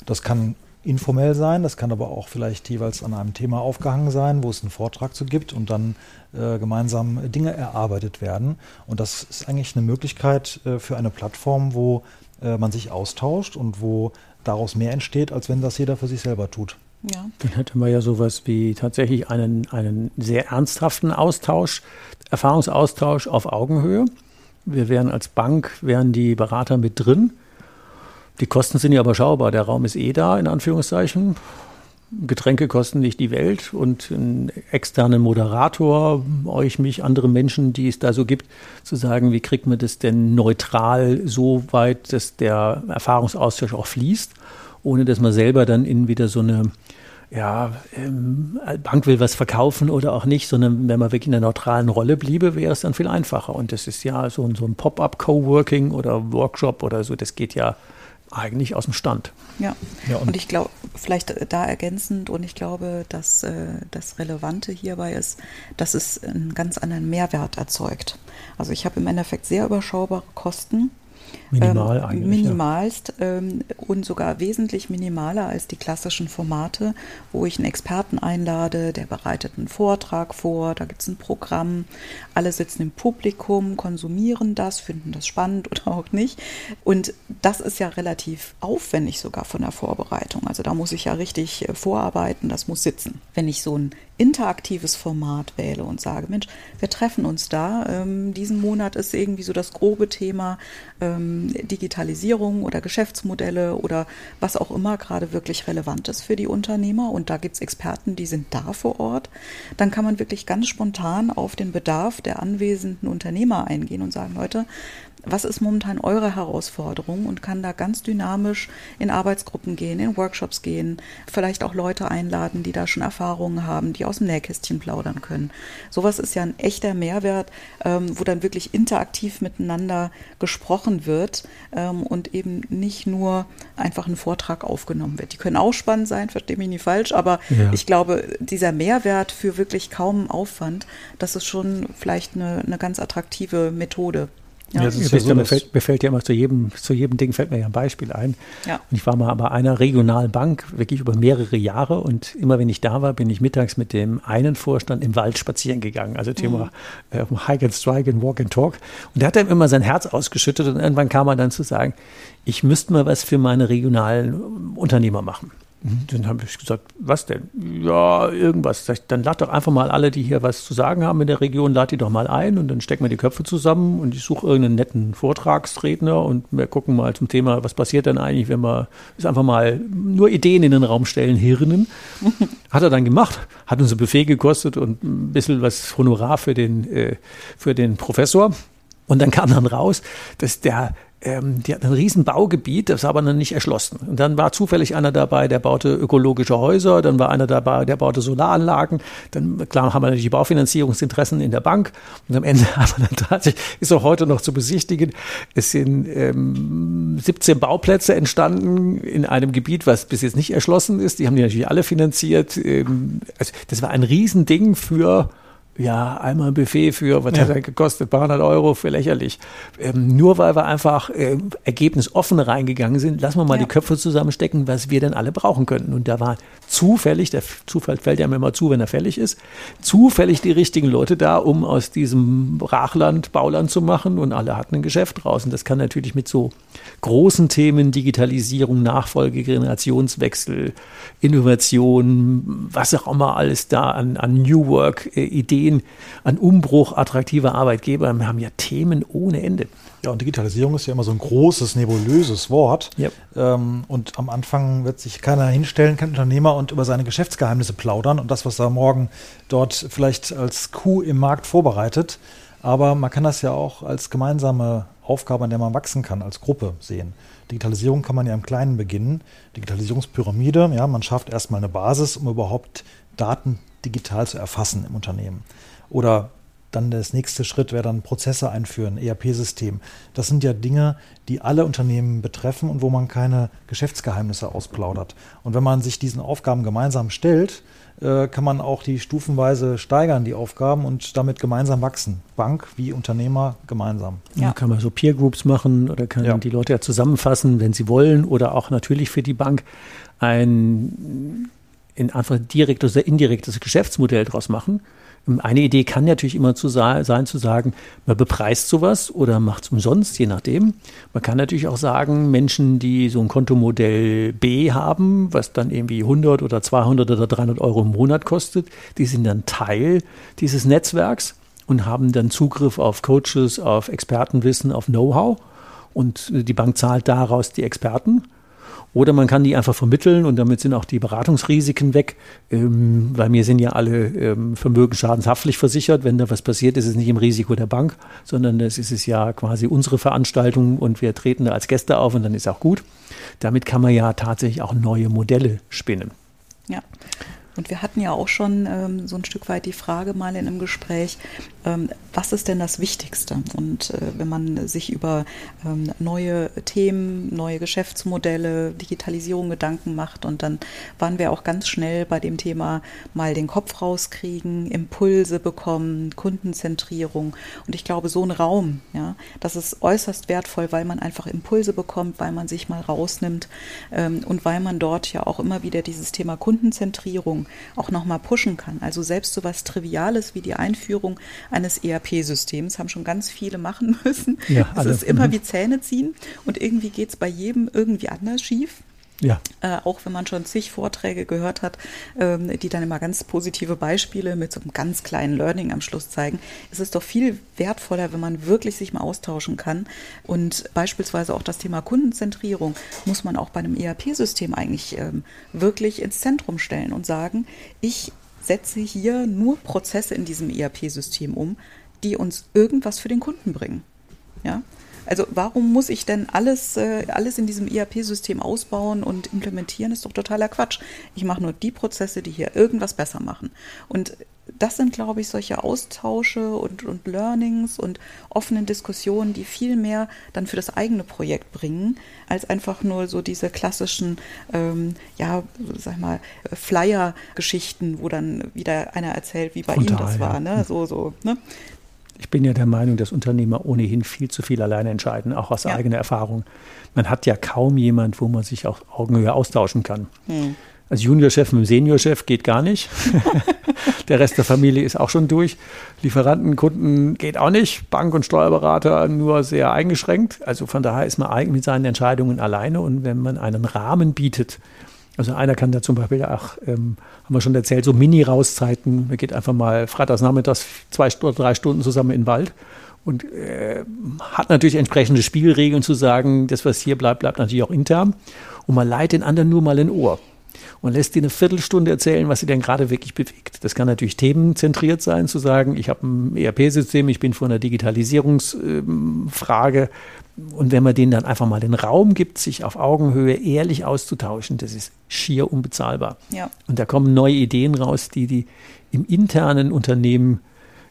Das kann informell sein, das kann aber auch vielleicht jeweils an einem Thema aufgehangen sein, wo es einen Vortrag zu gibt und dann äh, gemeinsam Dinge erarbeitet werden. Und das ist eigentlich eine Möglichkeit äh, für eine Plattform, wo äh, man sich austauscht und wo daraus mehr entsteht, als wenn das jeder für sich selber tut. Ja. Dann hätten wir ja sowas wie tatsächlich einen, einen sehr ernsthaften Austausch, Erfahrungsaustausch auf Augenhöhe. Wir wären als Bank, wären die Berater mit drin. Die Kosten sind ja überschaubar. Der Raum ist eh da, in Anführungszeichen. Getränke kosten nicht die Welt und einen externen Moderator, euch, mich, andere Menschen, die es da so gibt, zu sagen, wie kriegt man das denn neutral so weit, dass der Erfahrungsaustausch auch fließt ohne dass man selber dann in wieder so eine ja, ähm, Bank will was verkaufen oder auch nicht, sondern wenn man wirklich in einer neutralen Rolle bliebe, wäre es dann viel einfacher. Und das ist ja so, so ein Pop-up-Coworking oder Workshop oder so, das geht ja eigentlich aus dem Stand. Ja, ja und, und, ich glaube, vielleicht da ergänzend, und ich glaube, dass äh, das Relevante hierbei ist, dass es einen ganz anderen Mehrwert erzeugt. Also ich habe im Endeffekt sehr überschaubare Kosten Minimal ähm, eigentlich. Minimalst ja. ähm, und sogar wesentlich minimaler als die klassischen Formate, wo ich einen Experten einlade, der bereitet einen Vortrag vor, da gibt es ein Programm, alle sitzen im Publikum, konsumieren das, finden das spannend oder auch nicht. Und das ist ja relativ aufwendig sogar von der Vorbereitung. Also da muss ich ja richtig äh, vorarbeiten, das muss sitzen. Wenn ich so ein interaktives Format wähle und sage, Mensch, wir treffen uns da. Ähm, diesen Monat ist irgendwie so das grobe Thema ähm, Digitalisierung oder Geschäftsmodelle oder was auch immer gerade wirklich relevant ist für die Unternehmer. Und da gibt es Experten, die sind da vor Ort. Dann kann man wirklich ganz spontan auf den Bedarf der anwesenden Unternehmer eingehen und sagen, Leute, was ist momentan eure Herausforderung und kann da ganz dynamisch in Arbeitsgruppen gehen, in Workshops gehen, vielleicht auch Leute einladen, die da schon Erfahrungen haben, die aus dem Nähkästchen plaudern können. Sowas ist ja ein echter Mehrwert, ähm, wo dann wirklich interaktiv miteinander gesprochen wird ähm, und eben nicht nur einfach ein Vortrag aufgenommen wird. Die können auch spannend sein, verstehe mich nicht falsch, aber ja. ich glaube, dieser Mehrwert für wirklich kaum Aufwand, das ist schon vielleicht eine, eine ganz attraktive Methode. Ja, ja, ja so, mir, fällt, mir fällt ja immer zu jedem, zu jedem Ding fällt mir ja ein Beispiel ein. Ja. Und ich war mal bei einer Regionalbank wirklich über mehrere Jahre und immer wenn ich da war, bin ich mittags mit dem einen Vorstand im Wald spazieren gegangen. Also Thema mhm. äh, Hike and Strike and Walk and Talk. Und der hat dann immer sein Herz ausgeschüttet und irgendwann kam er dann zu sagen, ich müsste mal was für meine regionalen Unternehmer machen. Dann habe ich gesagt, was denn? Ja, irgendwas. Dann lad doch einfach mal alle, die hier was zu sagen haben in der Region, lad die doch mal ein und dann stecken wir die Köpfe zusammen und ich suche irgendeinen netten Vortragsredner und wir gucken mal zum Thema, was passiert denn eigentlich, wenn wir es einfach mal nur Ideen in den Raum stellen, Hirnen. Hat er dann gemacht, hat uns ein Buffet gekostet und ein bisschen was Honorar für den, äh, für den Professor. Und dann kam dann raus, dass der ähm, die hat ein riesen Baugebiet, das war aber noch nicht erschlossen. Und dann war zufällig einer dabei, der baute ökologische Häuser, dann war einer dabei, der baute Solaranlagen. Dann, klar, haben wir natürlich die Baufinanzierungsinteressen in der Bank. Und am Ende haben wir dann tatsächlich, ist auch heute noch zu besichtigen, es sind ähm, 17 Bauplätze entstanden in einem Gebiet, was bis jetzt nicht erschlossen ist. Die haben die natürlich alle finanziert. Ähm, also das war ein Riesending für ja, einmal ein Buffet für, was ja. hat er gekostet? Ein paar hundert Euro für lächerlich. Ähm, nur weil wir einfach äh, ergebnisoffen reingegangen sind, lassen wir mal ja. die Köpfe zusammenstecken, was wir denn alle brauchen könnten. Und da war zufällig, der Zufall fällt ja immer zu, wenn er fällig ist, zufällig die richtigen Leute da, um aus diesem Brachland Bauland zu machen und alle hatten ein Geschäft draußen. Das kann natürlich mit so großen Themen, Digitalisierung, Nachfolge, Generationswechsel, Innovation, was auch immer alles da an, an New Work Ideen an Umbruch attraktiver Arbeitgeber. Wir haben ja Themen ohne Ende. Ja, und Digitalisierung ist ja immer so ein großes, nebulöses Wort. Yep. Ähm, und am Anfang wird sich keiner hinstellen, kein Unternehmer und über seine Geschäftsgeheimnisse plaudern und das, was er morgen dort vielleicht als Kuh im Markt vorbereitet. Aber man kann das ja auch als gemeinsame Aufgabe, an der man wachsen kann, als Gruppe sehen. Digitalisierung kann man ja im Kleinen beginnen. Digitalisierungspyramide, ja, man schafft erstmal eine Basis, um überhaupt Daten digital zu erfassen im Unternehmen. Oder dann das nächste Schritt wäre dann Prozesse einführen, ERP-System. Das sind ja Dinge, die alle Unternehmen betreffen und wo man keine Geschäftsgeheimnisse ausplaudert. Und wenn man sich diesen Aufgaben gemeinsam stellt, äh, kann man auch die stufenweise steigern, die Aufgaben und damit gemeinsam wachsen. Bank wie Unternehmer gemeinsam. Ja, kann man so Peer Groups machen oder kann ja. die Leute ja zusammenfassen, wenn sie wollen oder auch natürlich für die Bank ein in einfach direktes oder indirektes Geschäftsmodell draus machen. Eine Idee kann natürlich immer zu sein, zu sagen, man bepreist sowas oder macht es umsonst, je nachdem. Man kann natürlich auch sagen, Menschen, die so ein Kontomodell B haben, was dann irgendwie 100 oder 200 oder 300 Euro im Monat kostet, die sind dann Teil dieses Netzwerks und haben dann Zugriff auf Coaches, auf Expertenwissen, auf Know-how. Und die Bank zahlt daraus die Experten. Oder man kann die einfach vermitteln und damit sind auch die Beratungsrisiken weg, ähm, weil wir sind ja alle ähm, vermögensschadenshaftlich versichert. Wenn da was passiert, ist es nicht im Risiko der Bank, sondern es ist es ja quasi unsere Veranstaltung und wir treten da als Gäste auf und dann ist auch gut. Damit kann man ja tatsächlich auch neue Modelle spinnen. Ja. Und wir hatten ja auch schon ähm, so ein Stück weit die Frage mal in einem Gespräch, ähm, was ist denn das Wichtigste? Und äh, wenn man sich über ähm, neue Themen, neue Geschäftsmodelle, Digitalisierung Gedanken macht und dann waren wir auch ganz schnell bei dem Thema mal den Kopf rauskriegen, Impulse bekommen, Kundenzentrierung. Und ich glaube, so ein Raum, ja, das ist äußerst wertvoll, weil man einfach Impulse bekommt, weil man sich mal rausnimmt ähm, und weil man dort ja auch immer wieder dieses Thema Kundenzentrierung auch nochmal pushen kann. Also selbst so was Triviales wie die Einführung eines ERP-Systems haben schon ganz viele machen müssen. Ja, es ist immer mhm. wie Zähne ziehen und irgendwie geht es bei jedem irgendwie anders schief. Ja. Äh, auch wenn man schon zig Vorträge gehört hat, ähm, die dann immer ganz positive Beispiele mit so einem ganz kleinen Learning am Schluss zeigen, ist es doch viel wertvoller, wenn man wirklich sich mal austauschen kann. Und beispielsweise auch das Thema Kundenzentrierung muss man auch bei einem ERP-System eigentlich ähm, wirklich ins Zentrum stellen und sagen, ich setze hier nur Prozesse in diesem ERP-System um, die uns irgendwas für den Kunden bringen. Ja, also warum muss ich denn alles, äh, alles in diesem ERP-System ausbauen und implementieren? Ist doch totaler Quatsch. Ich mache nur die Prozesse, die hier irgendwas besser machen. Und das sind, glaube ich, solche Austausche und, und Learnings und offenen Diskussionen, die viel mehr dann für das eigene Projekt bringen, als einfach nur so diese klassischen, ähm, ja, sag mal, Flyer-Geschichten, wo dann wieder einer erzählt, wie bei ihm das war, ne? So, so, ne? Ich bin ja der Meinung, dass Unternehmer ohnehin viel zu viel alleine entscheiden, auch aus ja. eigener Erfahrung. Man hat ja kaum jemand, wo man sich auf Augenhöhe austauschen kann. Hm. Als Juniorchef mit dem Seniorchef geht gar nicht. der Rest der Familie ist auch schon durch. Lieferanten, Kunden geht auch nicht. Bank- und Steuerberater nur sehr eingeschränkt. Also von daher ist man eigentlich mit seinen Entscheidungen alleine. Und wenn man einen Rahmen bietet, Also einer kann da zum Beispiel, ach, ähm, haben wir schon erzählt, so Mini-Rauszeiten. Man geht einfach mal freitags nachmittags zwei oder drei Stunden zusammen in den Wald und äh, hat natürlich entsprechende Spielregeln zu sagen, das, was hier bleibt, bleibt natürlich auch intern. Und man leiht den anderen nur mal in Ohr und lässt dir eine Viertelstunde erzählen, was sie denn gerade wirklich bewegt. Das kann natürlich themenzentriert sein, zu sagen, ich habe ein ERP-System, ich bin vor einer Digitalisierungsfrage. Und wenn man denen dann einfach mal den Raum gibt, sich auf Augenhöhe ehrlich auszutauschen, das ist schier unbezahlbar. Ja. Und da kommen neue Ideen raus, die die im internen Unternehmen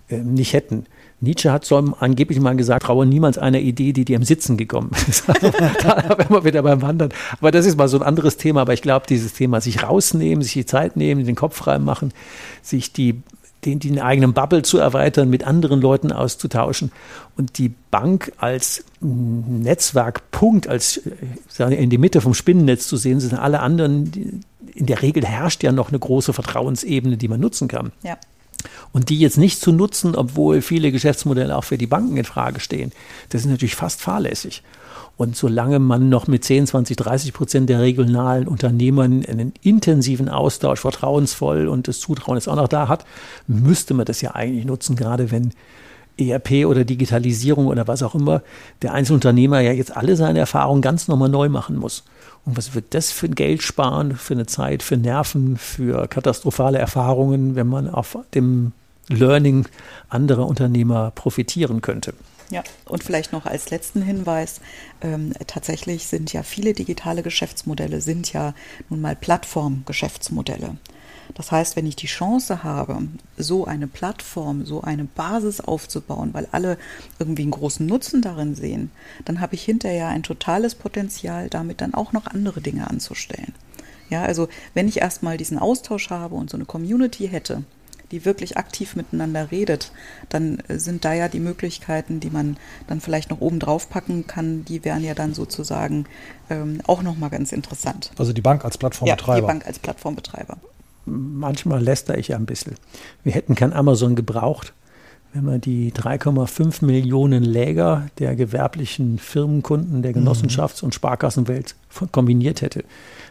äh, nicht hätten. Nietzsche hat so angeblich mal gesagt, traue niemals einer Idee, die dir im Sitzen gekommen ist. da wären wir wieder beim Wandern. Aber das ist mal so ein anderes Thema. Aber ich glaube, dieses Thema, sich rausnehmen, sich die Zeit nehmen, den Kopf frei machen, sich die den, den eigenen Bubble zu erweitern, mit anderen Leuten auszutauschen und die Bank als Netzwerkpunkt, als in die Mitte vom Spinnennetz zu sehen, sind alle anderen, in der Regel herrscht ja noch eine große Vertrauensebene, die man nutzen kann. Ja. Und die jetzt nicht zu nutzen, obwohl viele Geschäftsmodelle auch für die Banken in Frage stehen, das ist natürlich fast fahrlässig. Und solange man noch mit 10, 20, 30 Prozent der regionalen Unternehmern einen intensiven Austausch, vertrauensvoll und das Zutrauen jetzt auch noch da hat, müsste man das ja eigentlich nutzen, gerade wenn ERP oder Digitalisierung oder was auch immer, der Einzelunternehmer ja jetzt alle seine Erfahrungen ganz nochmal neu machen muss. Und was wird das für Geld sparen, für eine Zeit, für Nerven, für katastrophale Erfahrungen, wenn man auf dem Learning anderer Unternehmer profitieren könnte? Ja, und vielleicht noch als letzten Hinweis, ähm, tatsächlich sind ja viele digitale Geschäftsmodelle, sind ja nun mal Plattformgeschäftsmodelle. Das heißt, wenn ich die Chance habe, so eine Plattform, so eine Basis aufzubauen, weil alle irgendwie einen großen Nutzen darin sehen, dann habe ich hinterher ein totales Potenzial, damit dann auch noch andere Dinge anzustellen. Ja, also wenn ich erstmal diesen Austausch habe und so eine Community hätte, die wirklich aktiv miteinander redet, dann sind da ja die Möglichkeiten, die man dann vielleicht noch oben drauf packen kann, die wären ja dann sozusagen ähm, auch nochmal ganz interessant. Also die Bank als Plattformbetreiber. Ja, die Bank als Plattformbetreiber manchmal läster ich ein bisschen. Wir hätten kein Amazon gebraucht, wenn man die 3,5 Millionen Läger der gewerblichen Firmenkunden der Genossenschafts- und Sparkassenwelt kombiniert hätte.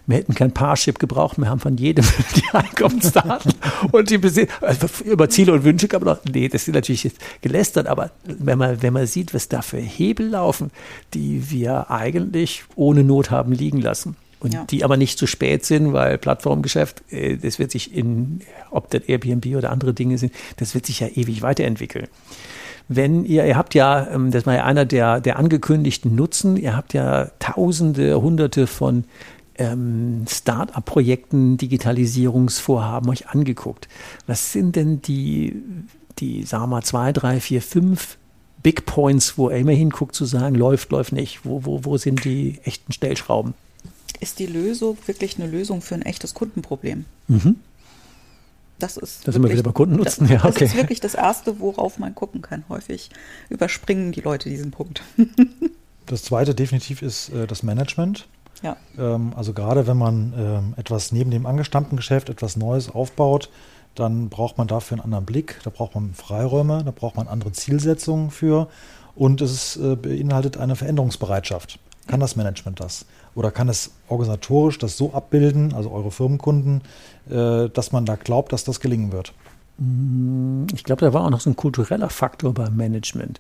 Wir hätten kein Parship gebraucht, wir haben von jedem die Einkommensdaten und die Besi also über Ziele und Wünsche kann man noch, nee, das ist natürlich jetzt gelästert, aber wenn man, wenn man sieht, was da für Hebel laufen, die wir eigentlich ohne Not haben liegen lassen und ja. die aber nicht zu spät sind, weil Plattformgeschäft, äh, das wird sich in, ob das Airbnb oder andere Dinge sind, das wird sich ja ewig weiterentwickeln. Wenn ihr, ihr habt ja, ähm, das war ja einer der, der angekündigten Nutzen, ihr habt ja Tausende, Hunderte von ähm, Start-up-Projekten, Digitalisierungsvorhaben euch angeguckt. Was sind denn die, die, sagen wir mal, zwei, drei, vier, fünf Big Points, wo er immer hinguckt, zu sagen, läuft, läuft nicht? Wo, wo, wo sind die echten Stellschrauben? Ist die Lösung wirklich eine Lösung für ein echtes Kundenproblem. Mhm. Das ist. Da sind wir wieder bei Kundennutzen. Das, ja, okay. das ist wirklich das Erste, worauf man gucken kann. Häufig überspringen die Leute diesen Punkt. das Zweite definitiv ist äh, das Management. Ja. Ähm, also gerade wenn man ähm, etwas neben dem angestammten Geschäft, etwas Neues aufbaut, dann braucht man dafür einen anderen Blick, da braucht man Freiräume, da braucht man andere Zielsetzungen für und es äh, beinhaltet eine Veränderungsbereitschaft. Kann das Management das? Oder kann es organisatorisch das so abbilden, also eure Firmenkunden, äh, dass man da glaubt, dass das gelingen wird? Mm, ich glaube, da war auch noch so ein kultureller Faktor beim Management.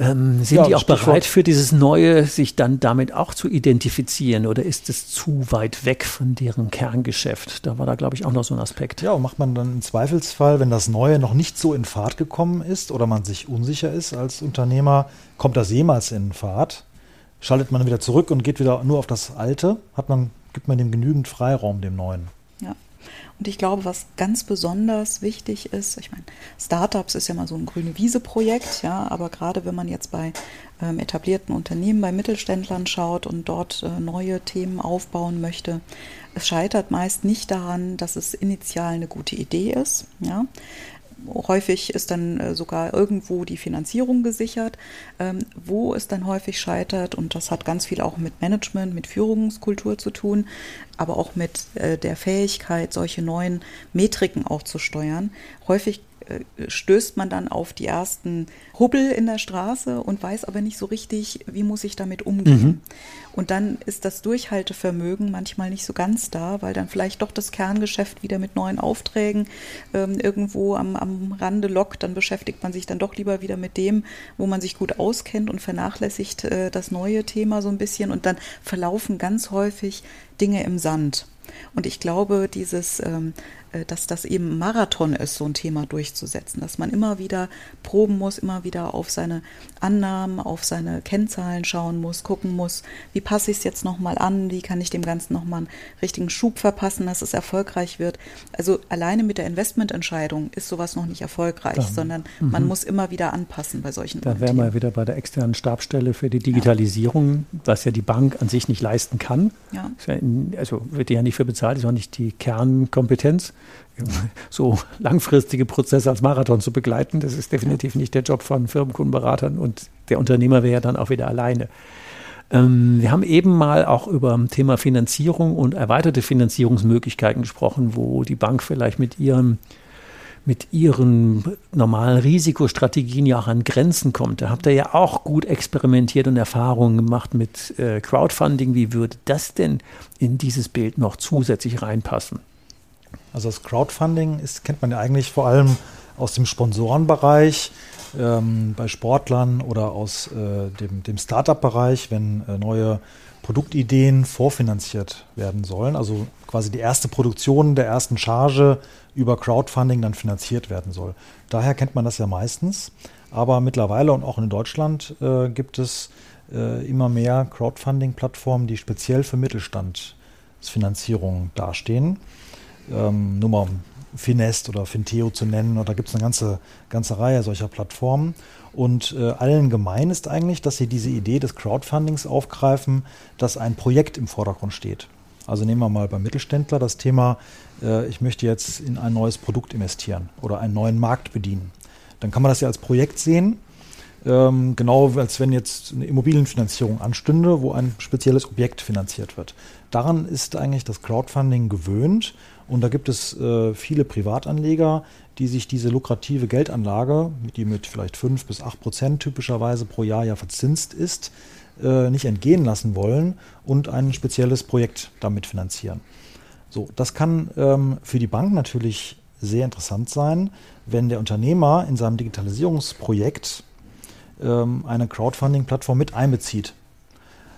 Ähm, sind ja, die auch bereit für dieses Neue, sich dann damit auch zu identifizieren oder ist es zu weit weg von deren Kerngeschäft? Da war da, glaube ich, auch noch so ein Aspekt. Ja, und macht man dann im Zweifelsfall, wenn das Neue noch nicht so in Fahrt gekommen ist oder man sich unsicher ist als Unternehmer, kommt das jemals in Fahrt? Schaltet man wieder zurück und geht wieder nur auf das Alte, hat man, gibt man dem genügend Freiraum, dem Neuen. Ja. Und ich glaube, was ganz besonders wichtig ist, ich meine, Startups ist ja mal so ein grüne Wiese-Projekt, ja, aber gerade wenn man jetzt bei ähm, etablierten Unternehmen, bei Mittelständlern schaut und dort äh, neue Themen aufbauen möchte, es scheitert meist nicht daran, dass es initial eine gute Idee ist, ja. Häufig ist dann äh, sogar irgendwo die Finanzierung gesichert. Ähm, wo es dann häufig scheitert, und das hat ganz viel auch mit Management, mit Führungskultur zu tun, aber auch mit äh, der Fähigkeit, solche neuen Metriken auch zu steuern. Häufig stößt man dann auf die ersten Hubbel in der Straße und weiß aber nicht so richtig, wie muss ich damit umgehen. Mhm. Und dann ist das Durchhaltevermögen manchmal nicht so ganz da, weil dann vielleicht doch das Kerngeschäft wieder mit neuen Aufträgen ähm, irgendwo am, am Rande lockt. Dann beschäftigt man sich dann doch lieber wieder mit dem, wo man sich gut auskennt und vernachlässigt äh, das neue Thema so ein bisschen. Und dann verlaufen ganz häufig Dinge im Sand. Und ich glaube, dieses ähm, äh, dass das eben Marathon ist, so ein Thema durchzusetzen, dass man immer wieder proben muss, immer wieder auf seine Annahmen, auf seine Kennzahlen schauen muss, gucken muss, wie passe ich es jetzt nochmal an, wie kann ich dem Ganzen nochmal einen richtigen Schub verpassen, dass es erfolgreich wird. Also alleine mit der Investmententscheidung ist sowas noch nicht erfolgreich, Dann, sondern mhm. man muss immer wieder anpassen bei solchen Da wären wir wieder bei der externen Stabstelle für die Digitalisierung, ja. was ja die Bank an sich nicht leisten kann. Ja. Also wird die ja nicht für bezahlt, ist auch nicht die Kernkompetenz so langfristige Prozesse als Marathon zu begleiten. Das ist definitiv nicht der Job von Firmenkundenberatern und der Unternehmer wäre ja dann auch wieder alleine. Ähm, wir haben eben mal auch über das Thema Finanzierung und erweiterte Finanzierungsmöglichkeiten gesprochen, wo die Bank vielleicht mit ihrem mit ihren normalen Risikostrategien ja auch an Grenzen kommt. Da habt ihr ja auch gut experimentiert und Erfahrungen gemacht mit äh, Crowdfunding. Wie würde das denn in dieses Bild noch zusätzlich reinpassen? Also das Crowdfunding ist, kennt man ja eigentlich vor allem aus dem Sponsorenbereich, ähm, bei Sportlern oder aus äh, dem, dem Startup-Bereich, wenn äh, neue Produktideen vorfinanziert werden sollen. Also quasi die erste Produktion der ersten Charge über Crowdfunding dann finanziert werden soll. Daher kennt man das ja meistens. Aber mittlerweile und auch in Deutschland äh, gibt es äh, immer mehr Crowdfunding-Plattformen, die speziell für Mittelstandsfinanzierung dastehen ähm, nur mal Finest oder Finteo zu nennen, oder da gibt es eine ganze, ganze Reihe solcher Plattformen. Und äh, allen gemein ist eigentlich, dass sie diese Idee des Crowdfundings aufgreifen, dass ein Projekt im Vordergrund steht. Also nehmen wir mal beim Mittelständler das Thema, äh, ich möchte jetzt in ein neues Produkt investieren oder einen neuen Markt bedienen. Dann kann man das ja als Projekt sehen, ähm, genau als wenn jetzt eine Immobilienfinanzierung anstünde, wo ein spezielles Objekt finanziert wird. Daran ist eigentlich das Crowdfunding gewöhnt und da gibt es äh, viele Privatanleger, die sich diese lukrative Geldanlage, die mit vielleicht 5 bis 8 Prozent typischerweise pro Jahr ja verzinst ist, äh, nicht entgehen lassen wollen und ein spezielles Projekt damit finanzieren. So, das kann ähm, für die Bank natürlich sehr interessant sein, wenn der Unternehmer in seinem Digitalisierungsprojekt ähm, eine Crowdfunding-Plattform mit einbezieht.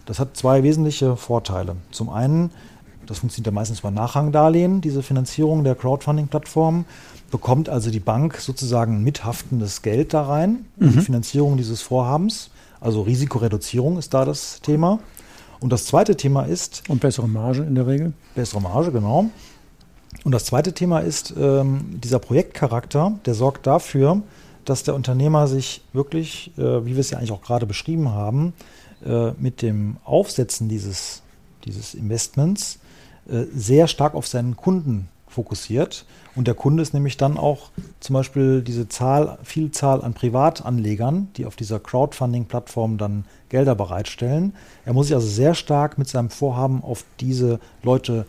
Das hat zwei wesentliche Vorteile. Zum einen das funktioniert ja meistens bei Nachrangdarlehen, diese Finanzierung der Crowdfunding-Plattformen. Bekommt also die Bank sozusagen mithaftendes Geld da rein, mhm. die Finanzierung dieses Vorhabens. Also Risikoreduzierung ist da das Thema. Und das zweite Thema ist. Und bessere Marge in der Regel? Bessere Marge, genau. Und das zweite Thema ist ähm, dieser Projektcharakter, der sorgt dafür, dass der Unternehmer sich wirklich, äh, wie wir es ja eigentlich auch gerade beschrieben haben, äh, mit dem Aufsetzen dieses, dieses Investments sehr stark auf seinen Kunden fokussiert. Und der Kunde ist nämlich dann auch zum Beispiel diese Zahl, Vielzahl an Privatanlegern, die auf dieser Crowdfunding-Plattform dann Gelder bereitstellen. Er muss sich also sehr stark mit seinem Vorhaben auf diese Leute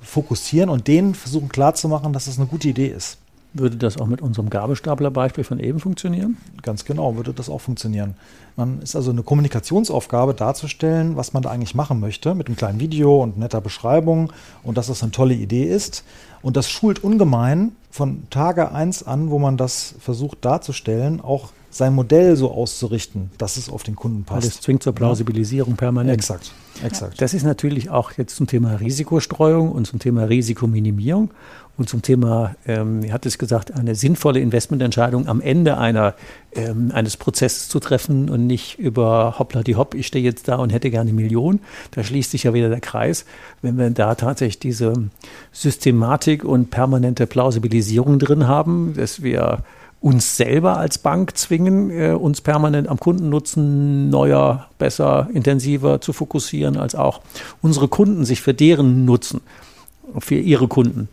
fokussieren und denen versuchen klarzumachen, dass es das eine gute Idee ist. Würde das auch mit unserem Gabelstapler-Beispiel von eben funktionieren? Ganz genau, würde das auch funktionieren. Man ist also eine Kommunikationsaufgabe darzustellen, was man da eigentlich machen möchte, mit einem kleinen Video und netter Beschreibung und dass das eine tolle Idee ist. Und das schult ungemein von Tage 1 an, wo man das versucht darzustellen, auch sein Modell so auszurichten, dass es auf den Kunden passt. Das zwingt zur Plausibilisierung permanent. Exakt. Exakt. Das ist natürlich auch jetzt zum Thema Risikostreuung und zum Thema Risikominimierung und zum Thema, ähm, ihr habt es gesagt, eine sinnvolle Investmententscheidung am Ende einer, ähm, eines Prozesses zu treffen und nicht über hoppla die hopp, ich stehe jetzt da und hätte gerne eine Million. Da schließt sich ja wieder der Kreis. Wenn wir da tatsächlich diese Systematik und permanente Plausibilisierung drin haben, dass wir uns selber als Bank zwingen, äh, uns permanent am Kundennutzen neuer, besser, intensiver zu fokussieren, als auch unsere Kunden sich für deren Nutzen, für ihre Kunden.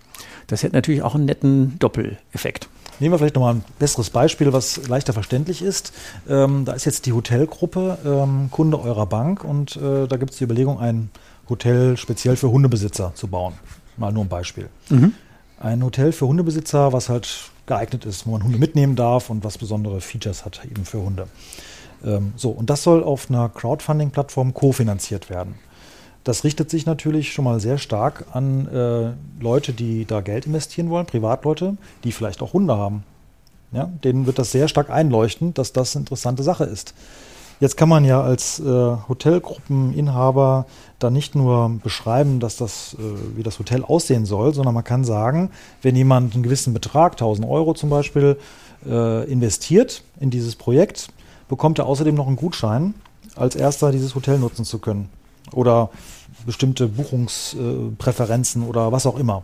Das hätte natürlich auch einen netten Doppeleffekt. Nehmen wir vielleicht nochmal ein besseres Beispiel, was leichter verständlich ist. Ähm, da ist jetzt die Hotelgruppe ähm, Kunde eurer Bank und äh, da gibt es die Überlegung, ein Hotel speziell für Hundebesitzer zu bauen. Mal nur ein Beispiel. Mhm. Ein Hotel für Hundebesitzer, was halt geeignet ist, wo man Hunde mitnehmen darf und was besondere Features hat eben für Hunde. Ähm, so, und das soll auf einer Crowdfunding-Plattform kofinanziert werden. Das richtet sich natürlich schon mal sehr stark an äh, Leute, die da Geld investieren wollen, Privatleute, die vielleicht auch Hunde haben. Ja, denen wird das sehr stark einleuchten, dass das eine interessante Sache ist. Jetzt kann man ja als äh, Hotelgruppeninhaber da nicht nur beschreiben, dass das, äh, wie das Hotel aussehen soll, sondern man kann sagen, wenn jemand einen gewissen Betrag, 1000 Euro zum Beispiel, äh, investiert in dieses Projekt, bekommt er außerdem noch einen Gutschein, als erster dieses Hotel nutzen zu können. Oder bestimmte Buchungspräferenzen oder was auch immer.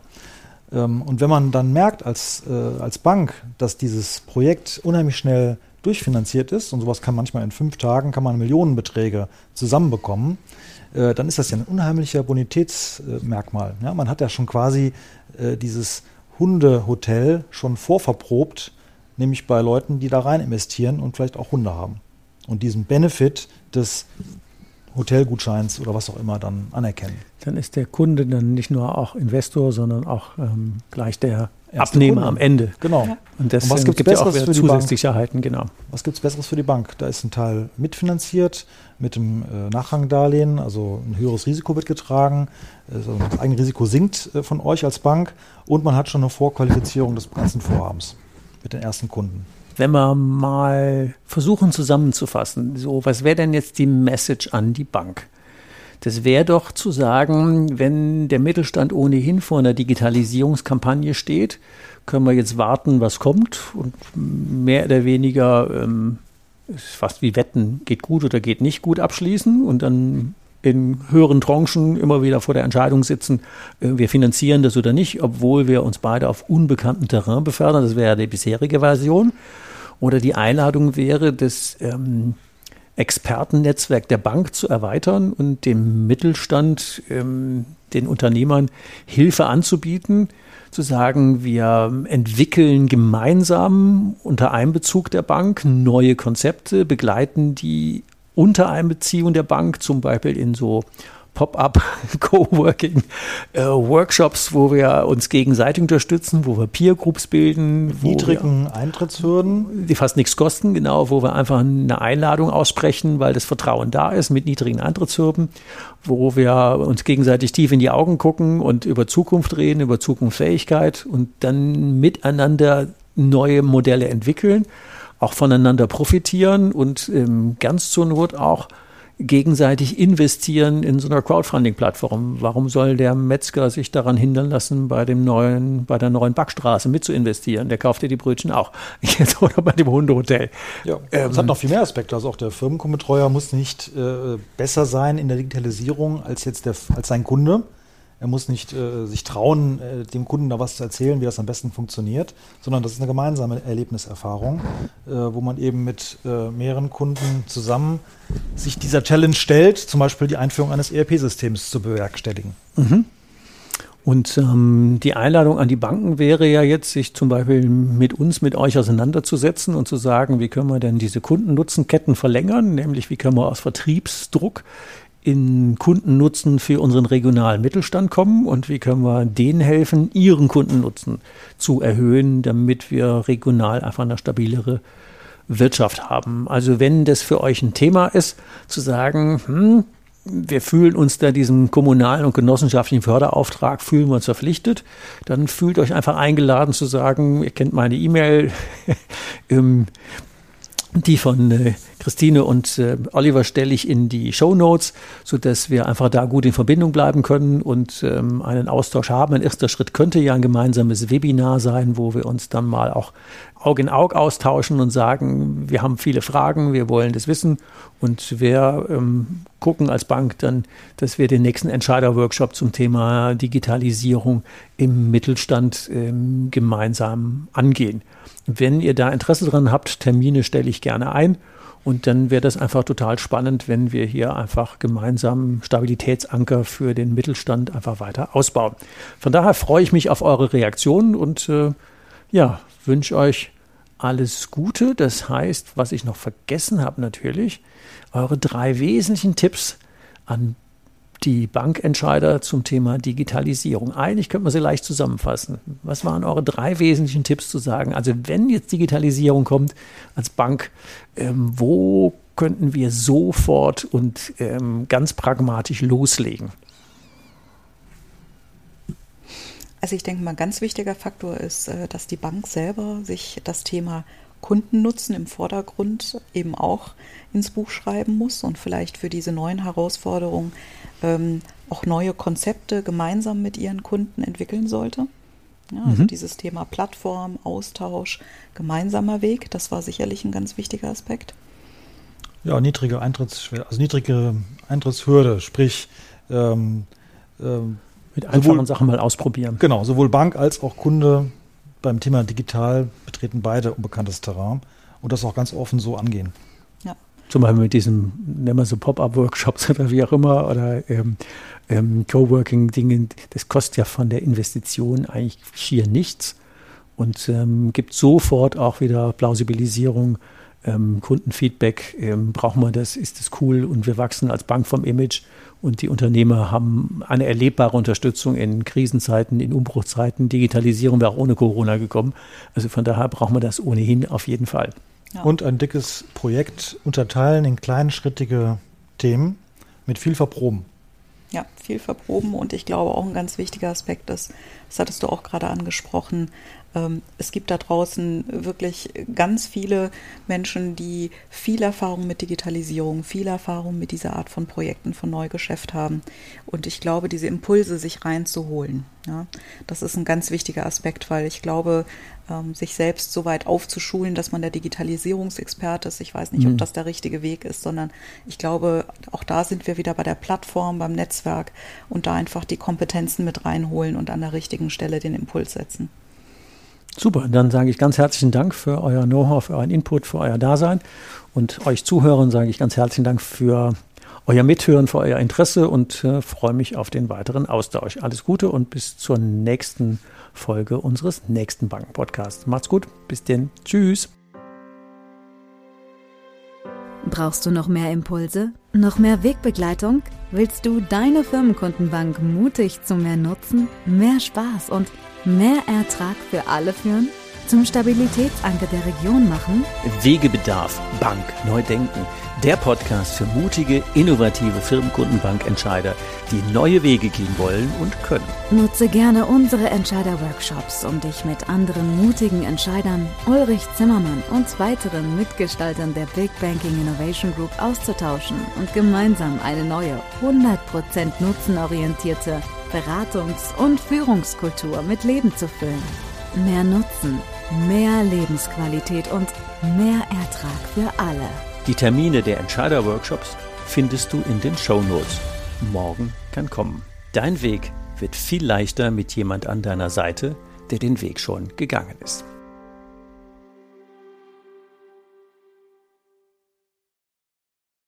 Ähm, und wenn man dann merkt als, äh, als Bank, dass dieses Projekt unheimlich schnell durchfinanziert ist, und sowas kann manchmal in fünf Tagen, kann man Millionenbeträge zusammenbekommen, äh, dann ist das ja ein unheimlicher Bonitätsmerkmal. Ja, man hat ja schon quasi äh, dieses Hundehotel schon vorverprobt, nämlich bei Leuten, die da rein investieren und vielleicht auch Hunde haben. Und diesen Benefit des Hotelgutscheins oder was auch immer dann anerkennen. Dann ist der Kunde dann nicht nur auch Investor, sondern auch ähm, gleich der Erste Abnehmer Kunde. am Ende. Genau. Ja. Und das und was gibt es ja auch wieder zusätzlich Sicherheiten, genau. Was gibt es Besseres für die Bank? Da ist ein Teil mitfinanziert mit dem äh, Nachrangdarlehen, also ein höheres Risiko wird getragen, also das eigene Risiko sinkt äh, von euch als Bank und man hat schon eine Vorqualifizierung des ganzen Vorhabens mit den ersten Kunden wenn wir mal versuchen zusammenzufassen, so was wäre denn jetzt die Message an die Bank? Das wäre doch zu sagen, wenn der Mittelstand ohnehin vor einer Digitalisierungskampagne steht, können wir jetzt warten, was kommt und mehr oder weniger ähm, ist fast wie Wetten, geht gut oder geht nicht gut abschließen und dann in höheren Tranchen immer wieder vor der Entscheidung sitzen, äh, wir finanzieren das oder nicht, obwohl wir uns beide auf unbekanntem Terrain befördern. Das wäre die bisherige Version. Oder die Einladung wäre, das ähm, Expertennetzwerk der Bank zu erweitern und dem Mittelstand, ähm, den Unternehmern Hilfe anzubieten, zu sagen, wir entwickeln gemeinsam unter Einbezug der Bank neue Konzepte, begleiten die unter Einbeziehung der Bank, zum Beispiel in so Pop-up Coworking äh, Workshops, wo wir uns gegenseitig unterstützen, wo wir Peer Groups bilden, niedrigen Eintrittshürden, die fast nichts kosten, genau, wo wir einfach eine Einladung aussprechen, weil das Vertrauen da ist mit niedrigen Eintrittshürden, wo wir uns gegenseitig tief in die Augen gucken und über Zukunft reden, über Zukunftsfähigkeit und dann miteinander neue Modelle entwickeln auch voneinander profitieren und ähm, ganz zur Not auch gegenseitig investieren in so einer Crowdfunding-Plattform. Warum soll der Metzger sich daran hindern lassen, bei dem neuen, bei der neuen Backstraße mitzuinvestieren? Der kauft ja die Brötchen auch. Jetzt oder bei dem Hundehotel. Ja, ähm, das hat noch viel mehr Aspekte. Also auch der Firmenkundenbetreuer muss nicht äh, besser sein in der Digitalisierung als jetzt der, als sein Kunde. Er muss nicht äh, sich trauen, äh, dem Kunden da was zu erzählen, wie das am besten funktioniert, sondern das ist eine gemeinsame Erlebniserfahrung, äh, wo man eben mit äh, mehreren Kunden zusammen sich dieser Challenge stellt, zum Beispiel die Einführung eines ERP-Systems zu bewerkstelligen. Mhm. Und ähm, die Einladung an die Banken wäre ja jetzt, sich zum Beispiel mit uns, mit euch auseinanderzusetzen und zu sagen, wie können wir denn diese Kundennutzenketten verlängern, nämlich wie können wir aus Vertriebsdruck in Kundennutzen für unseren regionalen Mittelstand kommen und wie können wir denen helfen, ihren Kundennutzen zu erhöhen, damit wir regional einfach eine stabilere Wirtschaft haben. Also wenn das für euch ein Thema ist, zu sagen, hm, wir fühlen uns da diesem kommunalen und genossenschaftlichen Förderauftrag, fühlen wir uns verpflichtet, dann fühlt euch einfach eingeladen zu sagen, ihr kennt meine E-Mail, die von äh, Christine und äh, Oliver stelle ich in die Show Notes, sodass wir einfach da gut in Verbindung bleiben können und ähm, einen Austausch haben. Ein erster Schritt könnte ja ein gemeinsames Webinar sein, wo wir uns dann mal auch Aug in Aug austauschen und sagen, wir haben viele Fragen, wir wollen das wissen und wir ähm, gucken als Bank dann, dass wir den nächsten Entscheider-Workshop zum Thema Digitalisierung im Mittelstand ähm, gemeinsam angehen. Wenn ihr da Interesse dran habt, Termine stelle ich gerne ein. Und dann wäre das einfach total spannend, wenn wir hier einfach gemeinsam Stabilitätsanker für den Mittelstand einfach weiter ausbauen. Von daher freue ich mich auf eure Reaktionen und äh, ja, wünsche euch alles Gute. Das heißt, was ich noch vergessen habe natürlich, eure drei wesentlichen Tipps an die Bankentscheider zum Thema Digitalisierung. Eigentlich könnte man sie leicht zusammenfassen. Was waren eure drei wesentlichen Tipps zu sagen? Also wenn jetzt Digitalisierung kommt als Bank, ähm, wo könnten wir sofort und ähm, ganz pragmatisch loslegen? Also ich denke mal, ein ganz wichtiger Faktor ist, äh, dass die Bank selber sich das Thema Kundennutzen im Vordergrund eben auch ins Buch schreiben muss und vielleicht für diese neuen Herausforderungen ähm, auch neue Konzepte gemeinsam mit ihren Kunden entwickeln sollte. Ja, also mhm. dieses Thema Plattform, Austausch, gemeinsamer Weg, das war sicherlich ein ganz wichtiger Aspekt. Ja, niedrige Eintrittsschwelle, also niedrige Eintrittshürde, sprich ähm, ähm, mit einfachen sowohl, Sachen mal ausprobieren. Genau, sowohl Bank als auch Kunde beim Thema digital betreten beide unbekanntes Terrain und das auch ganz offen so angehen. Ja. Zum Beispiel mit diesen, nennen wir so Pop-up-Workshops oder wie auch immer oder ähm, ähm, Coworking-Dingen, das kostet ja von der Investition eigentlich schier nichts und ähm, gibt sofort auch wieder Plausibilisierung, ähm, Kundenfeedback, ähm, brauchen wir das, ist das cool und wir wachsen als Bank vom Image und die Unternehmer haben eine erlebbare Unterstützung in Krisenzeiten, in Umbruchzeiten. Digitalisierung wäre auch ohne Corona gekommen. Also von daher brauchen wir das ohnehin auf jeden Fall. Ja. Und ein dickes Projekt unterteilen in kleinschrittige Themen mit viel Verproben. Ja, viel verproben und ich glaube auch ein ganz wichtiger Aspekt ist, das hattest du auch gerade angesprochen, es gibt da draußen wirklich ganz viele Menschen, die viel Erfahrung mit Digitalisierung, viel Erfahrung mit dieser Art von Projekten, von Neugeschäft haben. Und ich glaube, diese Impulse sich reinzuholen, ja, das ist ein ganz wichtiger Aspekt, weil ich glaube, ähm, sich selbst so weit aufzuschulen, dass man der Digitalisierungsexperte ist. Ich weiß nicht, mhm. ob das der richtige Weg ist, sondern ich glaube, auch da sind wir wieder bei der Plattform, beim Netzwerk und da einfach die Kompetenzen mit reinholen und an der richtigen Stelle den Impuls setzen. Super, dann sage ich ganz herzlichen Dank für euer Know-how, für euren Input, für euer Dasein. Und euch Zuhörern sage ich ganz herzlichen Dank für euer Mithören, für euer Interesse und äh, freue mich auf den weiteren Austausch. Alles Gute und bis zur nächsten Folge unseres nächsten Banken-Podcasts. Macht's gut, bis denn. Tschüss. Brauchst du noch mehr Impulse? Noch mehr Wegbegleitung? Willst du deine Firmenkundenbank mutig zu mehr Nutzen, mehr Spaß und mehr Ertrag für alle führen? Zum Stabilitätsanker der Region machen? Wegebedarf, Bank, neu denken der Podcast für mutige, innovative Firmenkundenbankentscheider, die neue Wege gehen wollen und können. Nutze gerne unsere Entscheider-Workshops, um dich mit anderen mutigen Entscheidern, Ulrich Zimmermann und weiteren Mitgestaltern der Big Banking Innovation Group auszutauschen und gemeinsam eine neue, 100% nutzenorientierte Beratungs- und Führungskultur mit Leben zu füllen. Mehr Nutzen, mehr Lebensqualität und mehr Ertrag für alle. Die Termine der Entscheider-Workshops findest du in den Show Notes. Morgen kann kommen. Dein Weg wird viel leichter mit jemand an deiner Seite, der den Weg schon gegangen ist.